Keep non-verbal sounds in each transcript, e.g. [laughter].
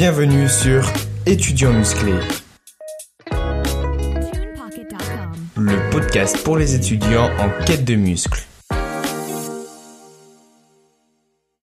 Bienvenue sur Étudiants musclés, le podcast pour les étudiants en quête de muscles.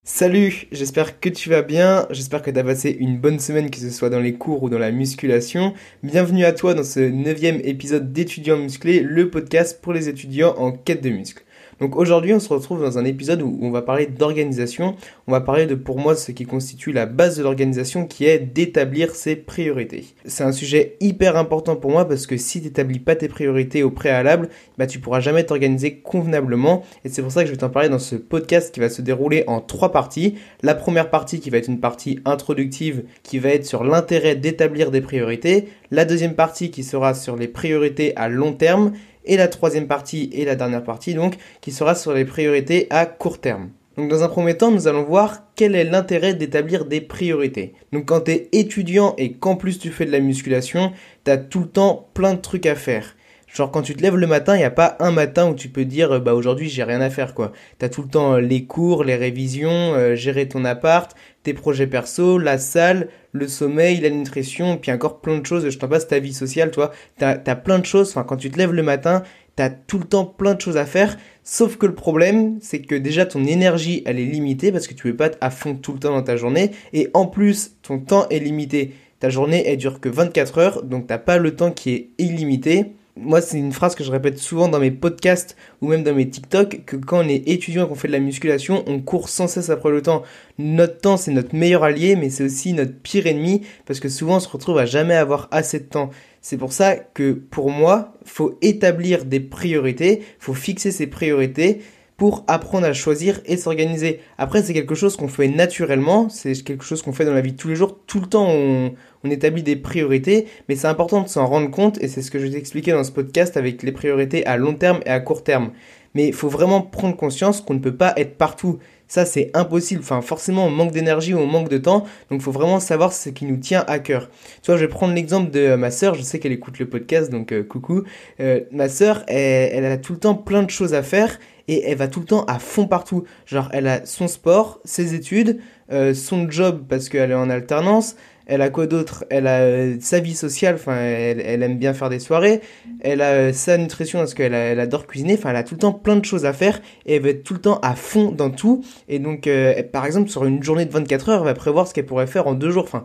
Salut, j'espère que tu vas bien, j'espère que tu as passé une bonne semaine, que ce soit dans les cours ou dans la musculation. Bienvenue à toi dans ce neuvième épisode d'Étudiants musclés, le podcast pour les étudiants en quête de muscles. Donc aujourd'hui, on se retrouve dans un épisode où on va parler d'organisation. On va parler de, pour moi, ce qui constitue la base de l'organisation, qui est d'établir ses priorités. C'est un sujet hyper important pour moi parce que si tu n'établis pas tes priorités au préalable, bah tu pourras jamais t'organiser convenablement. Et c'est pour ça que je vais t'en parler dans ce podcast qui va se dérouler en trois parties. La première partie qui va être une partie introductive, qui va être sur l'intérêt d'établir des priorités. La deuxième partie qui sera sur les priorités à long terme et la troisième partie et la dernière partie donc qui sera sur les priorités à court terme. Donc dans un premier temps, nous allons voir quel est l'intérêt d'établir des priorités. Donc quand tu es étudiant et qu'en plus tu fais de la musculation, tu as tout le temps plein de trucs à faire. Genre quand tu te lèves le matin, il n'y a pas un matin où tu peux dire bah aujourd'hui j'ai rien à faire quoi. T'as tout le temps euh, les cours, les révisions, euh, gérer ton appart, tes projets perso, la salle, le sommeil, la nutrition, puis encore plein de choses. Je t'en passe ta vie sociale, toi. T'as as plein de choses. Enfin quand tu te lèves le matin, t'as tout le temps plein de choses à faire. Sauf que le problème, c'est que déjà ton énergie elle est limitée parce que tu peux pas être à fond tout le temps dans ta journée et en plus ton temps est limité. Ta journée elle dure que 24 heures donc t'as pas le temps qui est illimité moi, c'est une phrase que je répète souvent dans mes podcasts ou même dans mes TikTok, que quand on est étudiant et qu'on fait de la musculation, on court sans cesse après le temps. Notre temps, c'est notre meilleur allié, mais c'est aussi notre pire ennemi, parce que souvent, on se retrouve à jamais avoir assez de temps. C'est pour ça que, pour moi, faut établir des priorités, faut fixer ses priorités, pour apprendre à choisir et s'organiser. Après, c'est quelque chose qu'on fait naturellement, c'est quelque chose qu'on fait dans la vie tous les jours. Tout le temps, on, on établit des priorités, mais c'est important de s'en rendre compte, et c'est ce que je vais t'expliquer dans ce podcast avec les priorités à long terme et à court terme. Mais il faut vraiment prendre conscience qu'on ne peut pas être partout. Ça, c'est impossible. Enfin, forcément, on manque d'énergie ou on manque de temps. Donc, il faut vraiment savoir ce qui nous tient à cœur. Tu vois, je vais prendre l'exemple de ma sœur. Je sais qu'elle écoute le podcast, donc euh, coucou. Euh, ma sœur, elle, a tout le temps plein de choses à faire et elle va tout le temps à fond partout. Genre, elle a son sport, ses études, euh, son job parce qu'elle est en alternance, elle a quoi d'autre? Elle a euh, sa vie sociale, enfin, elle, aime bien faire des soirées. Elle a euh, sa nutrition parce qu'elle elle adore cuisiner. Enfin, elle a tout le temps plein de choses à faire et elle va être tout le temps à fond dans tout. Et donc, euh, par exemple, sur une journée de 24 heures, elle va prévoir ce qu'elle pourrait faire en deux jours. Enfin,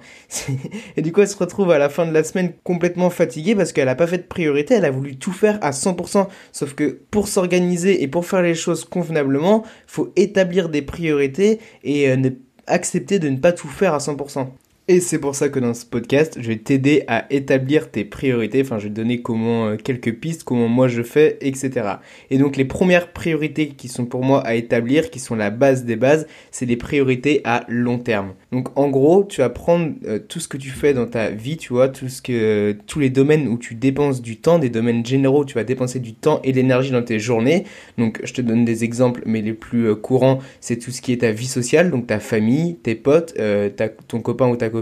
[laughs] et du coup, elle se retrouve à la fin de la semaine complètement fatiguée parce qu'elle a pas fait de priorité. Elle a voulu tout faire à 100%. Sauf que pour s'organiser et pour faire les choses convenablement, faut établir des priorités et accepter de ne pas tout faire à 100%. Et c'est pour ça que dans ce podcast, je vais t'aider à établir tes priorités. Enfin, je vais te donner comment euh, quelques pistes, comment moi je fais, etc. Et donc les premières priorités qui sont pour moi à établir, qui sont la base des bases, c'est les priorités à long terme. Donc en gros, tu vas prendre euh, tout ce que tu fais dans ta vie, tu vois, tous les domaines où tu dépenses du temps, des domaines généraux, où tu vas dépenser du temps et de l'énergie dans tes journées. Donc je te donne des exemples, mais les plus euh, courants, c'est tout ce qui est ta vie sociale, donc ta famille, tes potes, ton copain ou ta copine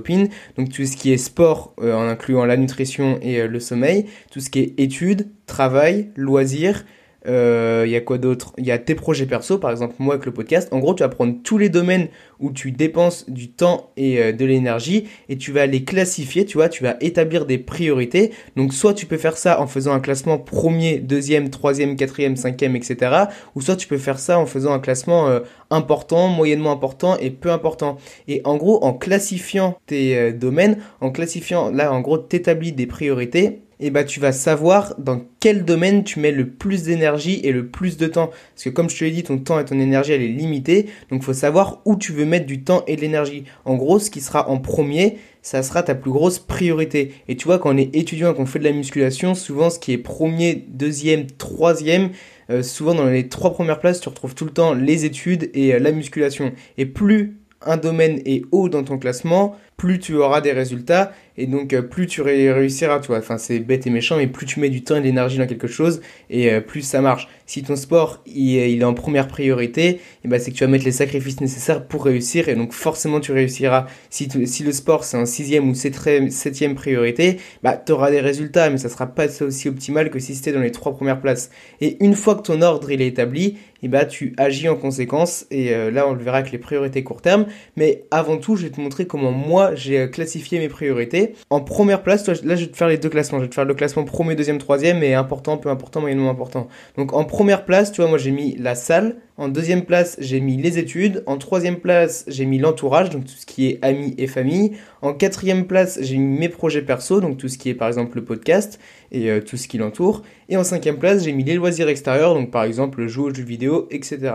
donc tout ce qui est sport euh, en incluant la nutrition et euh, le sommeil, tout ce qui est études, travail, loisirs, il euh, y a quoi d'autre? Il y a tes projets perso, par exemple moi avec le podcast. En gros, tu vas prendre tous les domaines où tu dépenses du temps et euh, de l'énergie et tu vas les classifier, tu vois, tu vas établir des priorités. Donc soit tu peux faire ça en faisant un classement premier, deuxième, troisième, quatrième, cinquième, etc. Ou soit tu peux faire ça en faisant un classement euh, important, moyennement important et peu important. Et en gros, en classifiant tes domaines, en classifiant, là en gros, t'établis des priorités eh ben, tu vas savoir dans quel domaine tu mets le plus d'énergie et le plus de temps. Parce que comme je te l'ai dit, ton temps et ton énergie elle est limitée, donc faut savoir où tu veux mettre du temps et de l'énergie. En gros, ce qui sera en premier, ça sera ta plus grosse priorité. Et tu vois, quand on est étudiant et qu'on fait de la musculation, souvent ce qui est premier, deuxième, troisième, euh, souvent dans les trois premières places, tu retrouves tout le temps les études et euh, la musculation. Et plus un domaine est haut dans ton classement, plus tu auras des résultats et donc euh, plus tu réussiras, toi. Enfin, c'est bête et méchant, mais plus tu mets du temps et de l'énergie dans quelque chose, et euh, plus ça marche. Si ton sport il, est en première priorité, et eh ben, c'est que tu vas mettre les sacrifices nécessaires pour réussir, et donc forcément tu réussiras. Si, si le sport c'est en sixième ou septième priorité, bah tu auras des résultats, mais ça sera pas aussi optimal que si c'était dans les trois premières places. Et une fois que ton ordre il est établi, et bah tu agis en conséquence et euh, là on le verra avec les priorités court terme mais avant tout je vais te montrer comment moi j'ai euh, classifié mes priorités en première place là je vais te faire les deux classements je vais te faire le classement premier deuxième troisième et important peu important moyennement important donc en première place tu vois moi j'ai mis la salle en deuxième place, j'ai mis les études. En troisième place, j'ai mis l'entourage, donc tout ce qui est amis et famille. En quatrième place, j'ai mis mes projets perso, donc tout ce qui est par exemple le podcast et euh, tout ce qui l'entoure. Et en cinquième place, j'ai mis les loisirs extérieurs, donc par exemple jouer aux jeux vidéo, etc.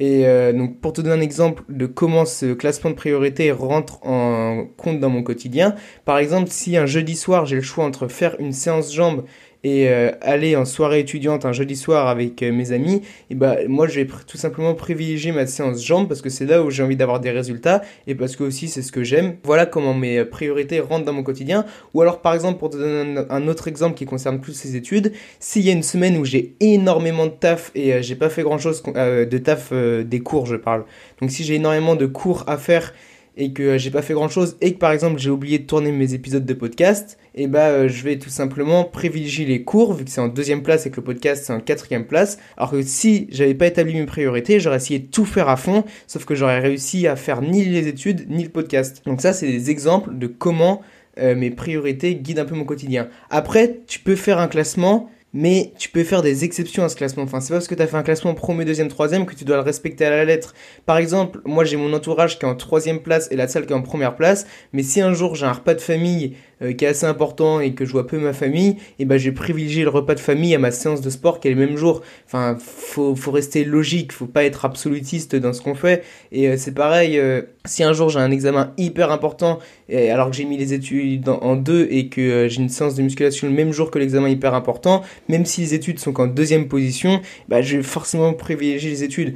Et euh, donc pour te donner un exemple de comment ce classement de priorité rentre en compte dans mon quotidien, par exemple si un jeudi soir j'ai le choix entre faire une séance jambes et euh, aller en soirée étudiante un jeudi soir avec euh, mes amis, et bah moi je vais tout simplement privilégier ma séance jambes parce que c'est là où j'ai envie d'avoir des résultats et parce que aussi c'est ce que j'aime. Voilà comment mes euh, priorités rentrent dans mon quotidien. Ou alors par exemple pour te donner un, autre exemple qui concerne plus ces études, s'il y a une semaine où j'ai énormément de taf et j'ai pas fait grand chose de taf des cours je parle. Donc si j'ai énormément de cours à faire et que j'ai pas fait grand chose et que par exemple j'ai oublié de tourner mes épisodes de podcast, et eh bah euh, je vais tout simplement privilégier les cours vu que c'est en deuxième place et que le podcast c'est en quatrième place. Alors que si j'avais pas établi mes priorités, j'aurais essayé de tout faire à fond, sauf que j'aurais réussi à faire ni les études ni le podcast. Donc ça c'est des exemples de comment euh, mes priorités guident un peu mon quotidien. Après, tu peux faire un classement mais tu peux faire des exceptions à ce classement. Enfin, c'est pas parce que tu as fait un classement premier, deuxième, troisième que tu dois le respecter à la lettre. Par exemple, moi j'ai mon entourage qui est en troisième place et la salle qui est en première place, mais si un jour j'ai un repas de famille euh, qui est assez important et que je vois peu ma famille, et eh ben j'ai privilégié le repas de famille à ma séance de sport qui est le même jour. Enfin, faut, faut rester logique, faut pas être absolutiste dans ce qu'on fait. Et euh, c'est pareil, euh, si un jour j'ai un examen hyper important, alors que j'ai mis les études en, deux et que j'ai une séance de musculation le même jour que l'examen hyper important, même si les études sont qu'en deuxième position, bah, je vais forcément privilégier les études.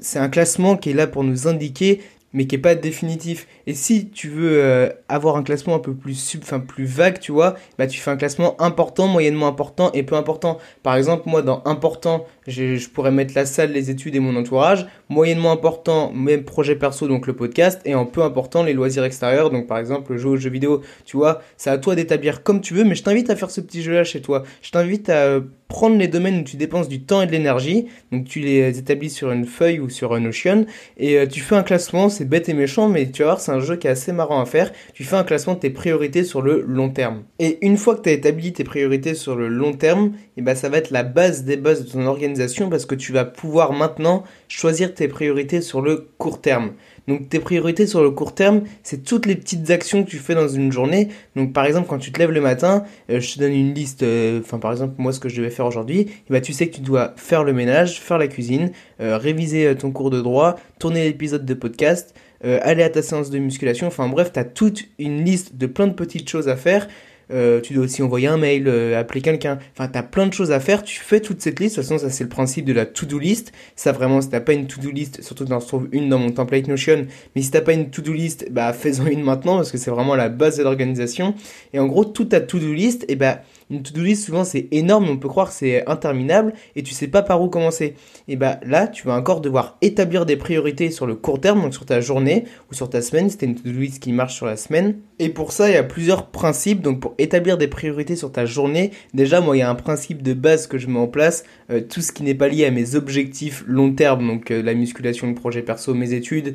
C'est un classement qui est là pour nous indiquer mais qui est pas définitif. Et si tu veux euh, avoir un classement un peu plus sub, enfin plus vague, tu vois, bah tu fais un classement important, moyennement important et peu important. Par exemple, moi dans important, je, pourrais mettre la salle, les études et mon entourage. Moyennement important, mes projets perso, donc le podcast, et en peu important les loisirs extérieurs, donc par exemple jouer aux jeux vidéo. Tu vois, c'est à toi d'établir comme tu veux, mais je t'invite à faire ce petit jeu-là chez toi. Je t'invite à euh, prendre les domaines où tu dépenses du temps et de l'énergie, donc tu les établis sur une feuille ou sur un Notion, et euh, tu fais un classement, c'est bête et méchant, mais tu vas voir, c'est un jeu qui est assez marrant à faire. Tu fais un classement de tes priorités sur le long terme. Et une fois que tu as établi tes priorités sur le long terme, et eh ben ça va être la base des bases de ton organisation parce que tu vas pouvoir maintenant choisir tes priorités sur le court terme. Donc tes priorités sur le court terme, c'est toutes les petites actions que tu fais dans une journée. Donc par exemple quand tu te lèves le matin, euh, je te donne une liste, euh, enfin par exemple moi ce que je devais faire aujourd'hui, et bah, tu sais que tu dois faire le ménage, faire la cuisine, euh, réviser ton cours de droit, tourner l'épisode de podcast, aller à ta séance de musculation, enfin bref, tu as toute une liste de plein de petites choses à faire euh, tu dois aussi envoyer un mail, euh, appeler quelqu'un. Enfin, tu as plein de choses à faire. Tu fais toute cette liste. De toute façon, ça, c'est le principe de la to-do list. Ça, vraiment, si t'as pas une to-do list, surtout que j'en trouve une dans mon template Notion. Mais si t'as pas une to-do list, bah, fais-en une maintenant parce que c'est vraiment la base de l'organisation. Et en gros, toute ta to-do list, et eh bah, une to-do list, souvent, c'est énorme. On peut croire que c'est interminable et tu sais pas par où commencer. Et bah, là, tu vas encore devoir établir des priorités sur le court terme, donc sur ta journée ou sur ta semaine. C'était une to-do list qui marche sur la semaine. Et pour ça, il y a plusieurs principes. Donc, pour établir des priorités sur ta journée, déjà, moi, il y a un principe de base que je mets en place. Euh, tout ce qui n'est pas lié à mes objectifs long terme, donc euh, la musculation, le projet perso, mes études,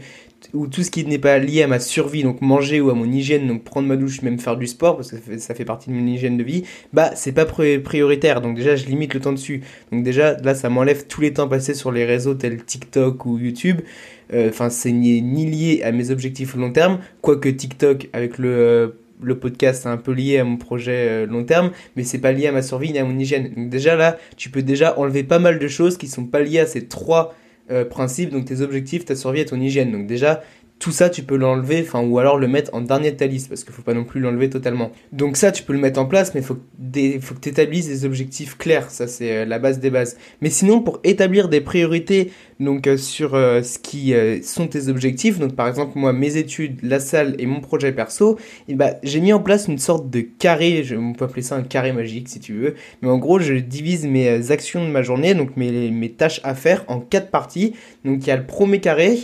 ou tout ce qui n'est pas lié à ma survie, donc manger ou à mon hygiène, donc prendre ma douche, même faire du sport, parce que ça fait partie de mon hygiène de vie, bah c'est pas prioritaire. Donc déjà je limite le temps dessus. Donc déjà là ça m'enlève tous les temps passés sur les réseaux tels TikTok ou YouTube. Euh, enfin c'est ni, lié à mes objectifs long terme, quoique TikTok avec le podcast c'est un peu lié à mon projet euh, long terme, mais c'est pas lié à ma survie ni à mon hygiène. Donc déjà là, tu peux déjà enlever pas mal de choses qui sont pas liées à ces trois euh, principe, donc tes objectifs, ta survie et ton hygiène. Donc déjà, tout ça, tu peux l'enlever, enfin, ou alors le mettre en dernier de ta liste, parce qu'il faut pas non plus l'enlever totalement. Donc ça, tu peux le mettre en place, mais faut, faut que tu établisses des objectifs clairs, ça c'est euh, la base des bases. Mais sinon, pour établir des priorités, donc euh, sur ce qui sont tes objectifs, donc par exemple moi, mes études, la salle et mon projet perso, et eh ben, j'ai mis en place une sorte de carré, je, on peut appeler ça un carré magique si tu veux, mais en gros, je divise mes actions de ma journée, donc mes, mes tâches à faire en quatre parties. Donc il y a le premier carré,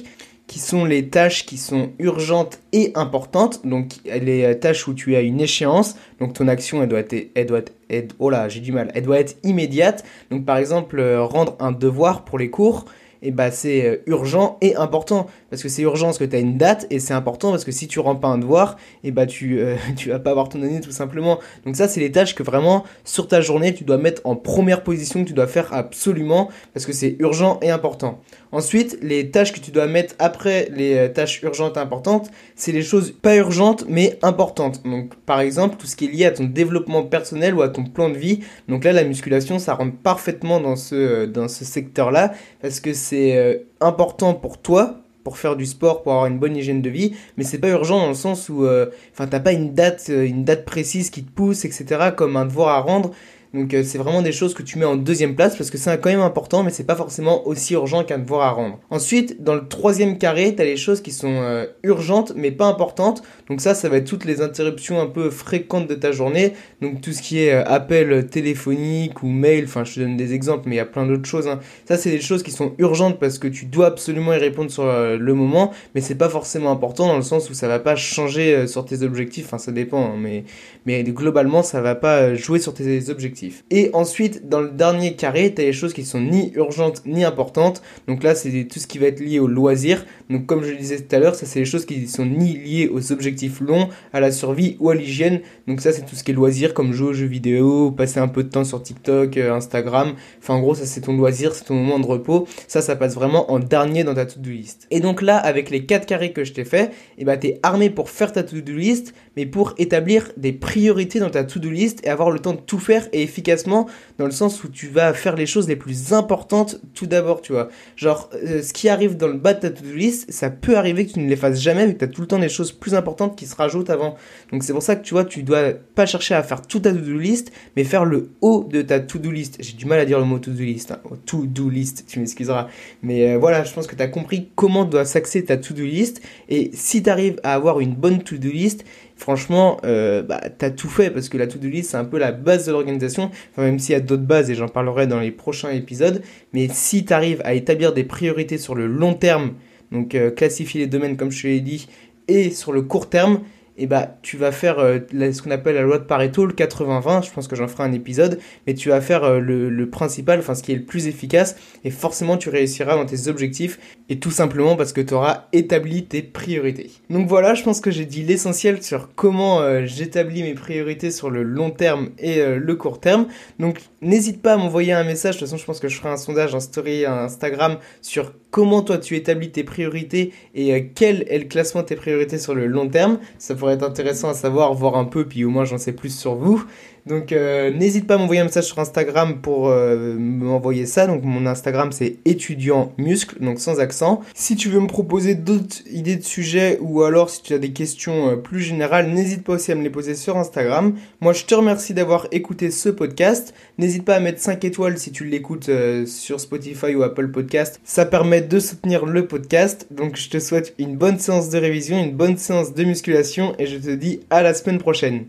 qui sont les tâches qui sont urgentes et importantes. Donc les tâches où tu as une échéance, donc ton action elle doit être, elle doit être, oh là j'ai du mal, elle doit être immédiate. Donc par exemple euh, rendre un devoir pour les cours. Et bah c'est euh, urgent et important. Parce que c'est urgent parce que tu as une date et c'est important parce que si tu rends pas un devoir, et bah tu, euh, [laughs] tu vas pas avoir ton année tout simplement. Donc ça c'est les tâches que vraiment sur ta journée tu dois mettre en première position, que tu dois faire absolument parce que c'est urgent et important. Ensuite, les tâches que tu dois mettre après les euh, tâches urgentes et importantes, c'est les choses pas urgentes mais importantes. Donc par exemple, tout ce qui est lié à ton développement personnel ou à ton plan de vie. Donc là, la musculation, ça rentre parfaitement dans ce, euh, dans ce secteur-là parce que euh, important pour toi pour faire du sport, pour avoir une bonne hygiène de vie, mais c'est pas urgent dans le sens où, enfin, t'as pas une date, une date précise qui te pousse, etc., comme un devoir à rendre. Donc euh, c'est vraiment des choses que tu mets en deuxième place parce que c'est quand même important, mais c'est pas forcément aussi urgent qu'un devoir à rendre. Ensuite, dans le troisième carré, tu as les choses qui sont euh, urgentes mais pas importantes. Donc ça, ça va être toutes les interruptions un peu fréquentes de ta journée. Donc tout ce qui est euh, appel téléphonique ou mail, enfin je te donne des exemples, mais il y a plein d'autres choses. Hein. Ça, c'est des choses qui sont urgentes parce que tu dois absolument y répondre sur le moment, mais c'est pas forcément important dans le sens où ça va pas changer sur tes objectifs. Enfin, ça dépend, hein, mais, mais globalement, ça va pas jouer sur tes objectifs. Et ensuite, dans le dernier carré, tu as les choses qui sont ni urgentes ni importantes. Donc là, c'est tout ce qui va être lié au loisir. Donc comme je le disais tout à l'heure, ça c'est les choses qui sont ni liées aux objectifs longs, à la survie ou à l'hygiène. Donc ça c'est tout ce qui est loisir, comme jouer aux jeux vidéo, passer un peu de temps sur TikTok, euh, Instagram. Enfin en gros, ça c'est ton loisir, c'est ton moment de repos. Ça, ça passe vraiment en dernier dans ta to-do list. Et donc là, avec les quatre carrés que je t'ai fait, et eh ben, t'es armé pour faire ta to-do list, mais pour établir des priorités dans ta to-do list et avoir le temps de tout faire et efficacement dans le sens où tu vas faire les choses les plus importantes tout d'abord, tu vois. Genre, euh, ce qui arrive dans le bas de ta to-do list, ça peut arriver que tu ne les fasses jamais, vu que tu as tout le temps des choses plus importantes qui se rajoutent avant. Donc c'est pour ça que tu vois, tu dois pas chercher à faire toute ta to-do list, mais faire le haut de ta to-do list. J'ai du mal à dire le mot to-do list, hein. to-do list, tu m'excuseras. Mais euh, voilà, je pense que tu as compris comment doit s'axer ta to-do list, et si tu arrives à avoir une bonne to-do list, franchement, euh, bah, t'as tout fait parce que la to-do list, c'est un peu la base de l'organisation. Enfin, même s'il y a d'autres bases et j'en parlerai dans les prochains épisodes. Mais si tu arrives à établir des priorités sur le long terme, donc euh, classifier les domaines comme je te l'ai dit, et sur le court terme, et bah tu vas faire euh, ce qu'on appelle la loi de Pareto, le 80-20, je pense que j'en ferai un épisode, mais tu vas faire euh, le, principal, enfin ce qui est le plus efficace, et forcément tu réussiras dans tes objectifs, et tout simplement parce que tu auras établi tes priorités. Donc voilà, je pense que j'ai dit l'essentiel sur comment euh, j'établis mes priorités sur le long terme et le court terme. Donc n'hésite pas à m'envoyer un message, de toute façon je pense que je ferai un sondage, un story, un Instagram sur comment toi tu établis tes priorités et quel est le classement de tes priorités sur le long terme. Ça être intéressant à savoir, voir un peu, puis au moins j'en sais plus sur vous. Donc euh, n'hésite pas à m'envoyer un message sur Instagram pour euh, m'envoyer ça. Donc mon Instagram c'est étudiant muscle, donc sans accent. Si tu veux me proposer d'autres idées de sujets ou alors si tu as des questions euh, plus générales, n'hésite pas aussi à me les poser sur Instagram. Moi je te remercie d'avoir écouté ce podcast. N'hésite pas à mettre 5 étoiles si tu l'écoutes sur Spotify ou Apple Podcast. Ça permet de soutenir le podcast. Donc je te souhaite une bonne séance de révision, une bonne séance de musculation et je te dis à la semaine prochaine.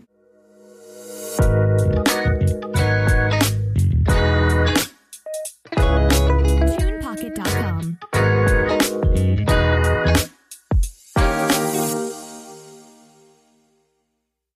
Música